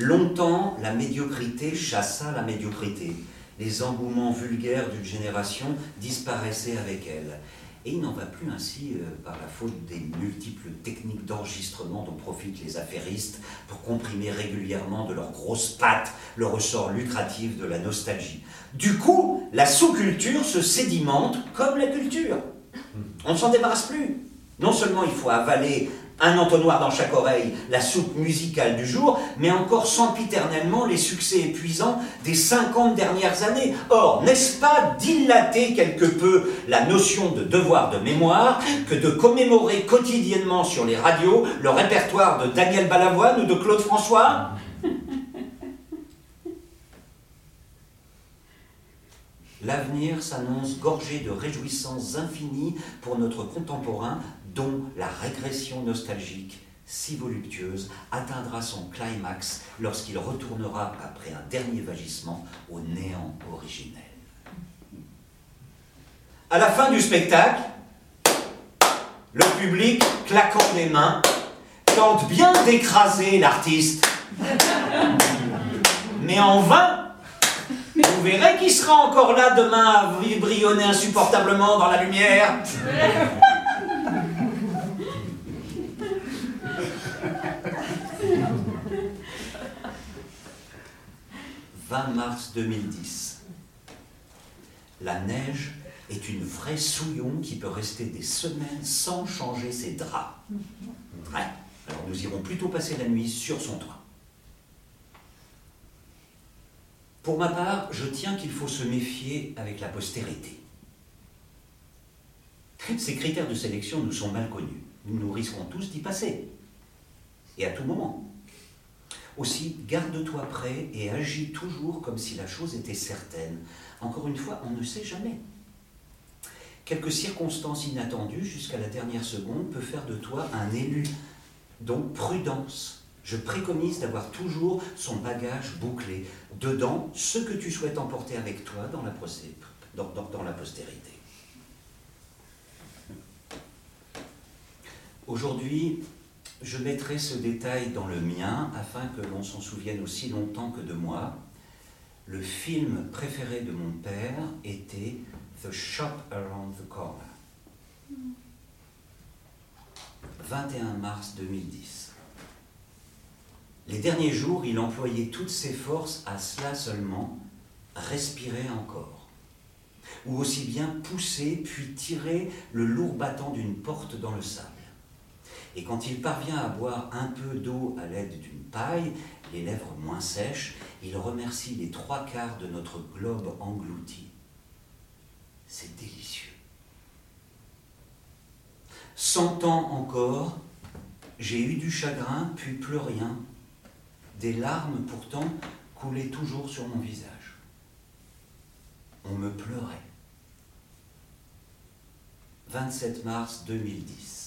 Longtemps, la médiocrité chassa la médiocrité. Les engouements vulgaires d'une génération disparaissaient avec elle. Et il n'en va plus ainsi euh, par la faute des multiples techniques d'enregistrement dont profitent les affairistes pour comprimer régulièrement de leurs grosses pattes le ressort lucratif de la nostalgie. Du coup, la sous-culture se sédimente comme la culture. On ne s'en débarrasse plus. Non seulement il faut avaler un entonnoir dans chaque oreille, la soupe musicale du jour, mais encore sempiternellement les succès épuisants des 50 dernières années. Or, n'est-ce pas dilater quelque peu la notion de devoir de mémoire que de commémorer quotidiennement sur les radios le répertoire de Daniel Balavoine ou de Claude François? L'avenir s'annonce gorgé de réjouissances infinies pour notre contemporain dont la régression nostalgique, si voluptueuse, atteindra son climax lorsqu'il retournera après un dernier vagissement au néant originel. À la fin du spectacle, le public, claquant des mains, tente bien d'écraser l'artiste. Mais en vain, vous verrez qu'il sera encore là demain à vibrionner insupportablement dans la lumière. 20 mars 2010. La neige est une vraie souillon qui peut rester des semaines sans changer ses draps. Ouais. Alors nous irons plutôt passer la nuit sur son toit. Pour ma part, je tiens qu'il faut se méfier avec la postérité. Ces critères de sélection nous sont mal connus. Nous risquons tous d'y passer. Et à tout moment. Aussi, garde-toi prêt et agis toujours comme si la chose était certaine. Encore une fois, on ne sait jamais. Quelques circonstances inattendues jusqu'à la dernière seconde peuvent faire de toi un élu. Donc prudence. Je préconise d'avoir toujours son bagage bouclé. Dedans, ce que tu souhaites emporter avec toi dans la postérité. Aujourd'hui, je mettrai ce détail dans le mien afin que l'on s'en souvienne aussi longtemps que de moi. Le film préféré de mon père était The Shop Around the Corner. 21 mars 2010. Les derniers jours, il employait toutes ses forces à cela seulement, respirer encore. Ou aussi bien pousser puis tirer le lourd battant d'une porte dans le sable. Et quand il parvient à boire un peu d'eau à l'aide d'une paille, les lèvres moins sèches, il remercie les trois quarts de notre globe englouti. C'est délicieux. Cent ans encore, j'ai eu du chagrin, puis plus rien. Des larmes pourtant coulaient toujours sur mon visage. On me pleurait. 27 mars 2010.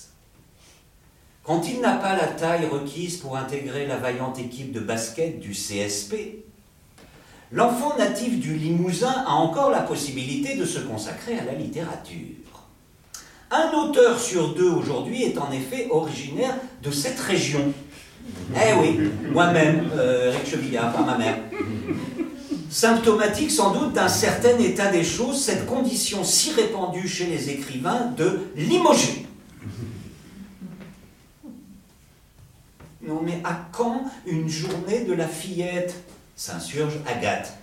Quand il n'a pas la taille requise pour intégrer la vaillante équipe de basket du CSP, l'enfant natif du Limousin a encore la possibilité de se consacrer à la littérature. Un auteur sur deux aujourd'hui est en effet originaire de cette région. Eh oui, moi-même, euh, Eric Chevillard, par ma mère. Symptomatique sans doute d'un certain état des choses, cette condition si répandue chez les écrivains de limoger. Non mais à quand une journée de la fillette? S'insurge Agathe.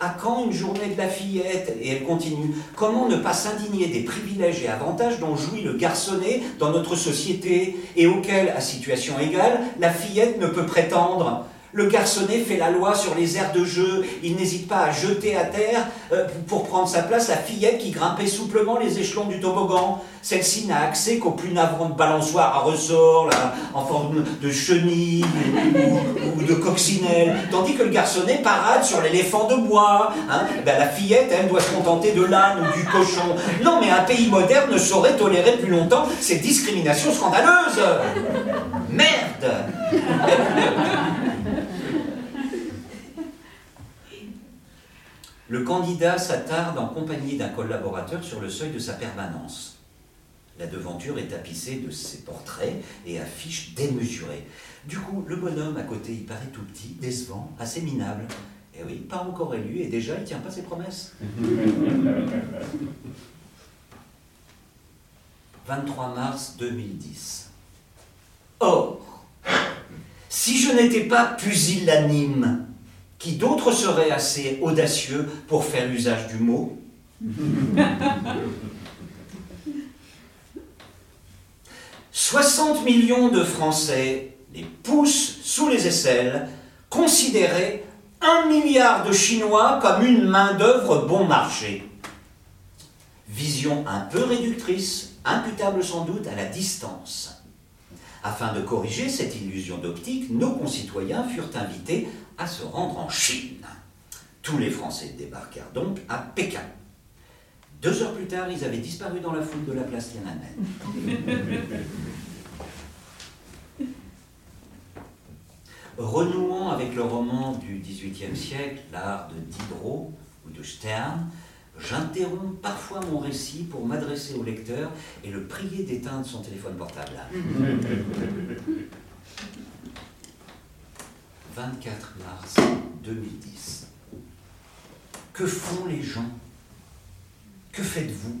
À quand une journée de la fillette? Et elle continue. Comment ne pas s'indigner des privilèges et avantages dont jouit le garçonnet dans notre société et auxquels, à situation égale, la fillette ne peut prétendre? Le garçonnet fait la loi sur les aires de jeu. Il n'hésite pas à jeter à terre euh, pour prendre sa place la fillette qui grimpait souplement les échelons du toboggan. Celle-ci n'a accès qu'aux plus navrantes balançoires à ressort, en forme de chenille ou, de coccinelle. Tandis que le garçonnet parade sur l'éléphant de bois. hein. Eh ben, la fillette, elle, doit se contenter de l'âne ou du cochon. Non, mais un pays moderne ne saurait tolérer plus longtemps cette discrimination scandaleuse. Merde Le candidat s'attarde en compagnie d'un collaborateur sur le seuil de sa permanence. La devanture est tapissée de ses portraits et affiches démesurées. Du coup, le bonhomme à côté, il paraît tout petit, décevant, assez minable. Et oui, pas encore élu et déjà il tient pas ses promesses. 23 mars 2010. Or, si je n'étais pas pusillanime, qui d'autre serait assez audacieux pour faire usage du mot « 60 millions de Français les poussent sous les aisselles, considérer un milliard de Chinois comme une main-d'œuvre bon marché. Vision un peu réductrice, imputable sans doute à la distance. Afin de corriger cette illusion d'optique, nos concitoyens furent invités à se rendre en Chine. Tous les Français débarquèrent donc à Pékin. Deux heures plus tard, ils avaient disparu dans la foule de la place Tiananmen. Renouant avec le roman du XVIIIe siècle, l'art de Diderot ou de Stern, j'interromps parfois mon récit pour m'adresser au lecteur et le prier d'éteindre son téléphone portable. 24 mars 2010. Que font les gens Que faites-vous?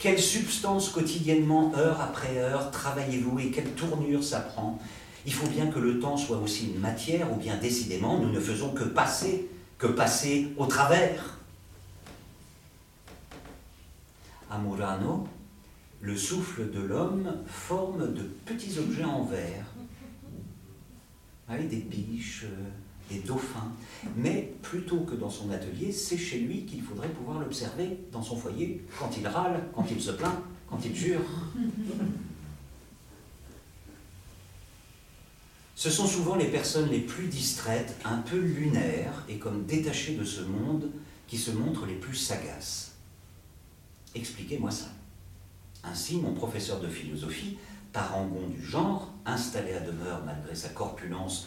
Quelle substance quotidiennement, heure après heure, travaillez-vous et quelle tournure ça prend? Il faut bien que le temps soit aussi une matière, ou bien décidément, nous ne faisons que passer, que passer au travers. À Murano, le souffle de l'homme forme de petits objets en verre. Avec des biches, euh, dauphins. Mais plutôt que dans son atelier, c'est chez lui qu'il faudrait pouvoir l'observer dans son foyer, quand il râle, quand il se plaint, quand il jure. Ce sont souvent les personnes les plus distraites, un peu lunaires et comme détachées de ce monde, qui se montrent les plus sagaces. Expliquez-moi ça. Ainsi, mon professeur de philosophie parangon du genre, installé à demeure malgré sa corpulence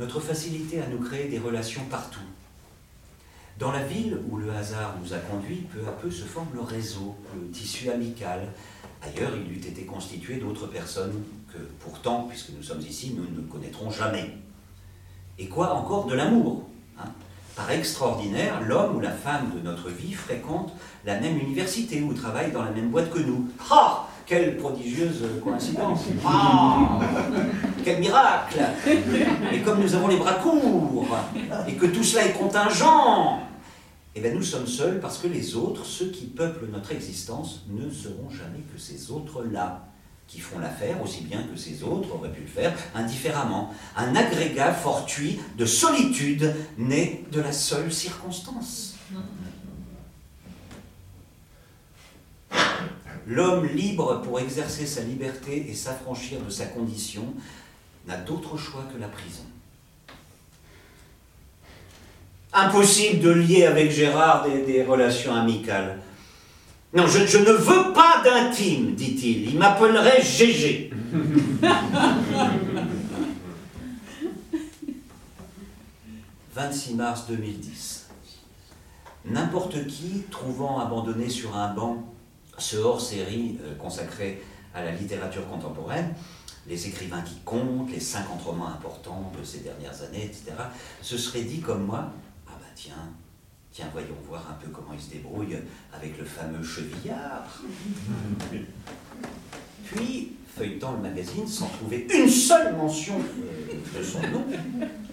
Notre facilité à nous créer des relations partout. Dans la ville où le hasard nous a conduits, peu à peu se forme le réseau, le tissu amical. Ailleurs, il eût été constitué d'autres personnes que, pourtant, puisque nous sommes ici, nous ne connaîtrons jamais. Et quoi encore de l'amour hein? Par extraordinaire, l'homme ou la femme de notre vie fréquente la même université ou travaille dans la même boîte que nous. Ah quelle prodigieuse coïncidence Ah Quel miracle Et comme nous avons les bras courts, et que tout cela est contingent, eh bien nous sommes seuls parce que les autres, ceux qui peuplent notre existence, ne seront jamais que ces autres-là, qui font l'affaire aussi bien que ces autres auraient pu le faire indifféremment. Un agrégat fortuit de solitude né de la seule circonstance. L'homme libre pour exercer sa liberté et s'affranchir de sa condition n'a d'autre choix que la prison. Impossible de lier avec Gérard des, des relations amicales. Non, je, je, ne veux pas d'intime, dit-il. Il m'appellerait Gégé. « 26 mars 2010. N'importe qui, trouvant abandonné sur un banc ce hors-série euh, consacré à la littérature contemporaine, les écrivains qui comptent, les 50 romans importants de ces dernières années, etc., se seraient dit comme moi, ah bah tiens, tiens, voyons voir un peu comment il se débrouille avec le fameux chevillard. Puis, feuilletant le magazine sans trouver une seule mention euh, de son nom,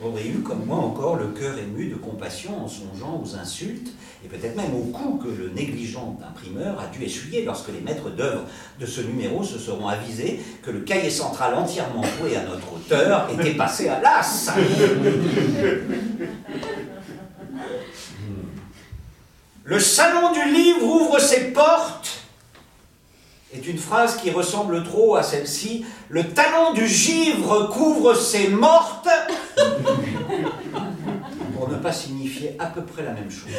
aurait eu comme moi encore le cœur ému de compassion en songeant aux insultes et peut-être même aux coups que le négligent imprimeur a dû essuyer lorsque les maîtres d'œuvre de ce numéro se seront avisés que le cahier central entièrement voué à notre auteur était passé à l'as. Le salon du livre ouvre ses portes est une phrase qui ressemble trop à celle-ci. Le talon du givre couvre ses mortes pour ne pas signifier à peu près la même chose.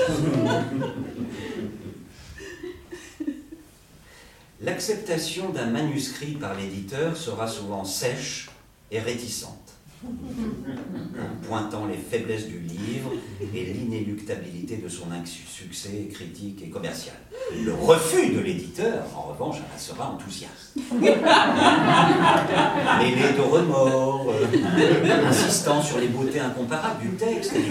L'acceptation d'un manuscrit par l'éditeur sera souvent sèche et réticente pointant les faiblesses du livre et l'inéluctabilité de son succès critique et commercial. Le refus de l'éditeur, en revanche, sera enthousiaste. Mêlé de remords, euh, insistant sur les beautés incomparables du texte et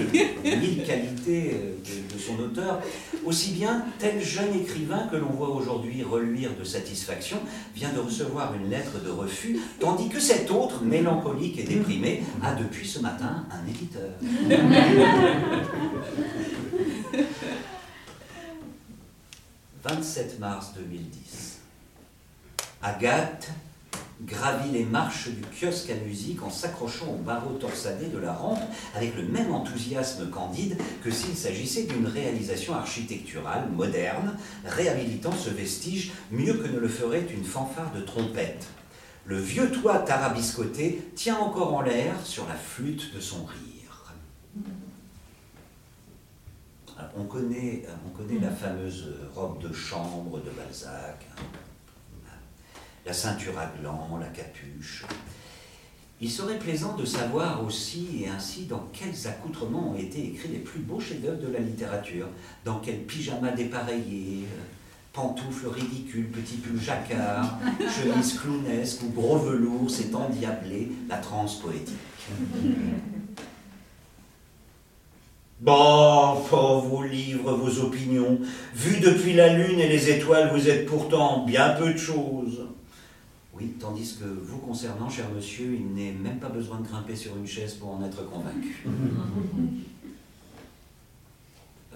les mille qualités euh, de, de, son auteur, aussi bien tel jeune écrivain que l'on voit aujourd'hui reluire de satisfaction vient de recevoir une lettre de refus, tandis que cet autre, mélancolique et déprimé, a depuis ce matin un éditeur. 27 mars 2010. Agathe gravit les marches du kiosque à musique en s'accrochant au barreau torsadé de la rampe avec le même enthousiasme candide que s'il s'agissait d'une réalisation architecturale moderne, réhabilitant ce vestige mieux que ne le ferait une fanfare de trompette. Le vieux toit tarabiscoté tient encore en l'air sur la flûte de son rire. on connaît, on connaît la fameuse robe de chambre de Balzac, hein. la ceinture à gland, la capuche. Il serait plaisant de savoir aussi et ainsi dans quels accoutrements ont été écrits les plus beaux chefs-d'œuvre de la littérature, dans quel pyjama dépareillé, pantoufles ridicules, petit pull jacquard, chemise clownesque ou gros velours s'est endiablé la transe poétique. Bon, vos livres, vos opinions, vus depuis la lune et les étoiles, vous êtes pourtant bien peu de choses. Oui, tandis que vous concernant, cher monsieur, il n'est même pas besoin de grimper sur une chaise pour en être convaincu.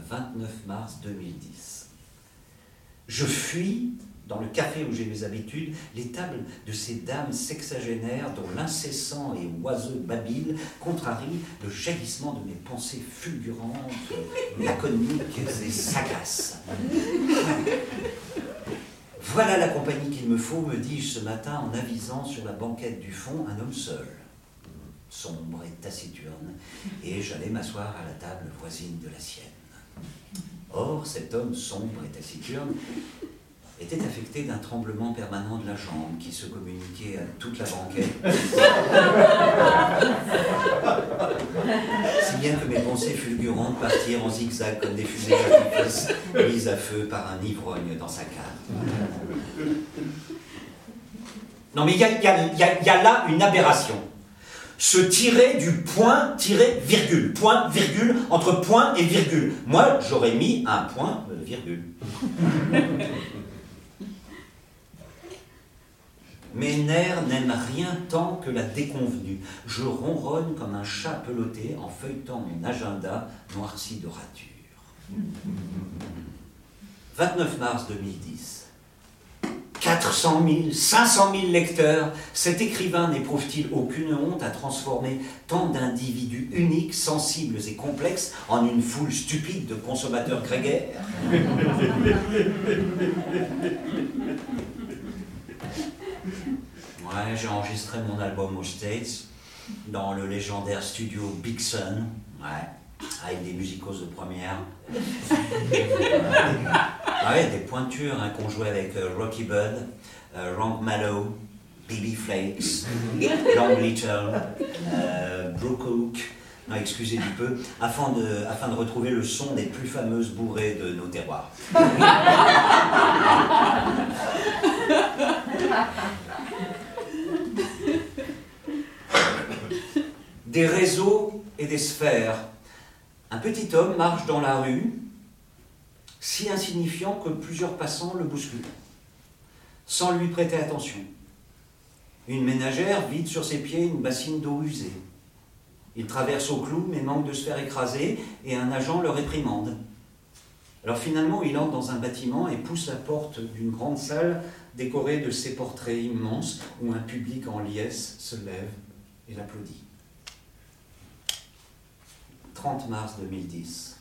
29 mars 2010. Je fuis dans le café où j'ai mes habitudes, les tables de ces dames sexagénaires dont l'incessant et oiseux babil contrarie le jaillissement de mes pensées fulgurantes, laconiques et sagaces. Voilà la compagnie qu'il me faut, me dis-je ce matin en avisant sur la banquette du fond un homme seul, sombre et taciturne, et j'allais m'asseoir à la table voisine de la sienne. Or, cet homme sombre et taciturne était affecté d'un tremblement permanent de la jambe qui se communiquait à toute la banquette. si bien que mes pensées fulgurantes partirent en zigzag comme des fusées d'artifice mises à feu par un ivrogne dans sa cave. Non mais il y, y a là une aberration se tirer du point, tirer virgule, point, virgule, entre point et virgule. Moi, j'aurais mis un point, euh, virgule. Mes nerfs n'aiment rien tant que la déconvenue. Je ronronne comme un chat peloté en feuilletant mon agenda noirci de rature. 29 mars 2010. 400 000, 500 000 lecteurs, cet écrivain n'éprouve-t-il aucune honte à transformer tant d'individus uniques, sensibles et complexes en une foule stupide de consommateurs grégaires? Ouais, j'ai enregistré mon album aux States, dans le légendaire studio Big Sun, ouais, avec des musicos de première. Ah ouais, des pointures hein, qu'on jouait avec euh, Rocky Bud, euh, Ronk Mallow, BB Flakes, Long Little, euh, Brooke Hook, non, excusez du peu, afin de, afin de retrouver le son des plus fameuses bourrées de nos terroirs. des réseaux et des sphères. Un petit homme marche dans la rue, si insignifiant que plusieurs passants le bousculent, sans lui prêter attention. Une ménagère vide sur ses pieds une bassine d'eau usée. Il traverse au clou mais manque de se faire écraser et un agent le réprimande. Alors finalement, il entre dans un bâtiment et pousse la porte d'une grande salle décorée de ces portraits immenses où un public en liesse se lève et l'applaudit. 30 mars 2010.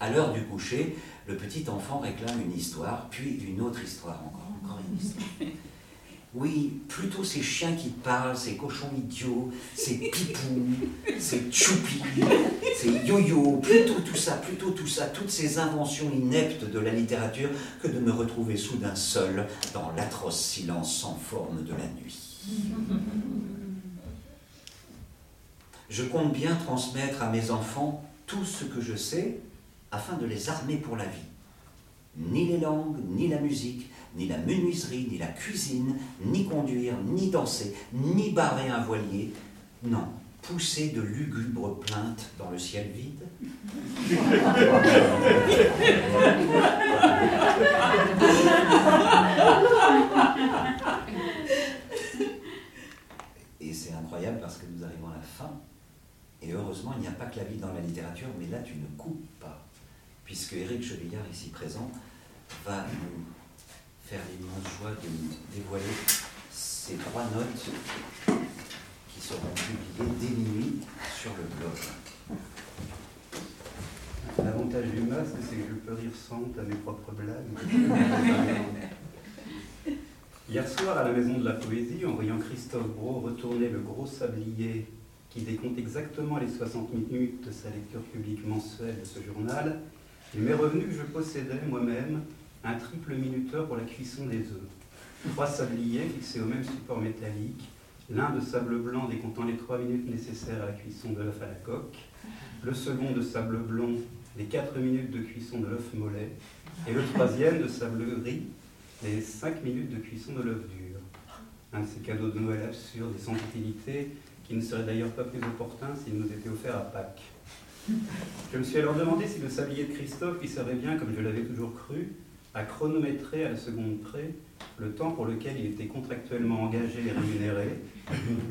À l'heure du coucher, le petit enfant réclame une histoire, puis une autre histoire encore, encore une histoire. Oui, plutôt ces chiens qui parlent, ces cochons idiots, ces pipous, ces choupis, ces yo-yo, plutôt tout ça, plutôt tout ça, toutes ces inventions ineptes de la littérature que de me retrouver soudain seul dans l'atroce silence sans forme de la nuit. Je compte bien transmettre à mes enfants tout ce que je sais afin de les armer pour la vie. Ni les langues, ni la musique, ni la menuiserie, ni la cuisine, ni conduire, ni danser, ni barrer un voilier. Non, pousser de lugubres plaintes dans le ciel vide. Et c'est incroyable parce que nous arrivons à la fin. Et heureusement, il n'y a pas que la vie dans la littérature, mais là, tu ne coupes pas. Puisque Éric Chevillard, ici présent, va nous faire l'immense joie de nous dévoiler ces trois notes qui seront publiées dès minuit sur le blog. L'avantage du masque, c'est que je peux rire sans honte à mes propres blagues. Hier soir, à la Maison de la Poésie, en voyant Christophe Bro retourner le gros sablier qui décompte exactement les 60 minutes de sa lecture publique mensuelle de ce journal, il m'est revenu que je possédais moi-même un triple minuteur pour la cuisson des œufs. Trois sabliers fixés au même support métallique, l'un de sable blanc décomptant les trois minutes nécessaires à la cuisson de l'œuf à la coque, le second de sable blond les quatre minutes de cuisson de l'œuf mollet, et le troisième de sable gris les cinq minutes de cuisson de l'œuf dur. Un de ces cadeaux de Noël absurdes et sans utilité qui ne serait d'ailleurs pas plus opportun s'il nous était offert à Pâques. Je me suis alors demandé si le sablier de Christophe y serait bien, comme je l'avais toujours cru, à chronométrer à la seconde près le temps pour lequel il était contractuellement engagé et rémunéré.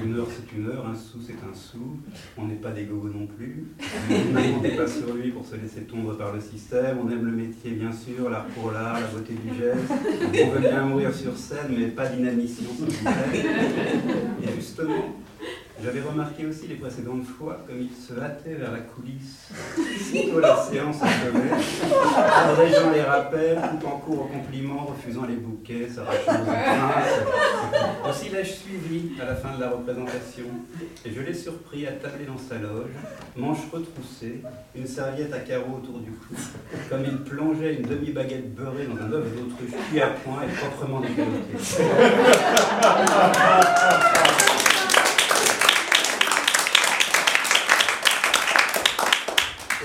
Une heure c'est une heure, un sou c'est un sou, on n'est pas des gogos non plus. On ne comptait pas sur lui pour se laisser tomber par le système, on aime le métier bien sûr, l'art pour l'art, la beauté du geste, on veut bien mourir sur scène mais pas d'inadmission. Et justement, j'avais remarqué aussi les précédentes fois comme il se hâtait vers la coulisse, sitôt la séance achevée, abrégeant les rappels, tout en cours aux compliments, refusant les bouquets, s'arrachant aux princes. Aussi l'ai-je suivi à la fin de la représentation, et je l'ai surpris attablé dans sa loge, manches retroussées, une serviette à carreaux autour du cou, comme il plongeait une demi-baguette beurrée dans un œuf d'autruche cuit à point et proprement décaloté.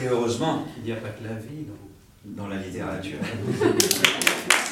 Et heureusement, Il n'y a pas que la vie. dans la littérature.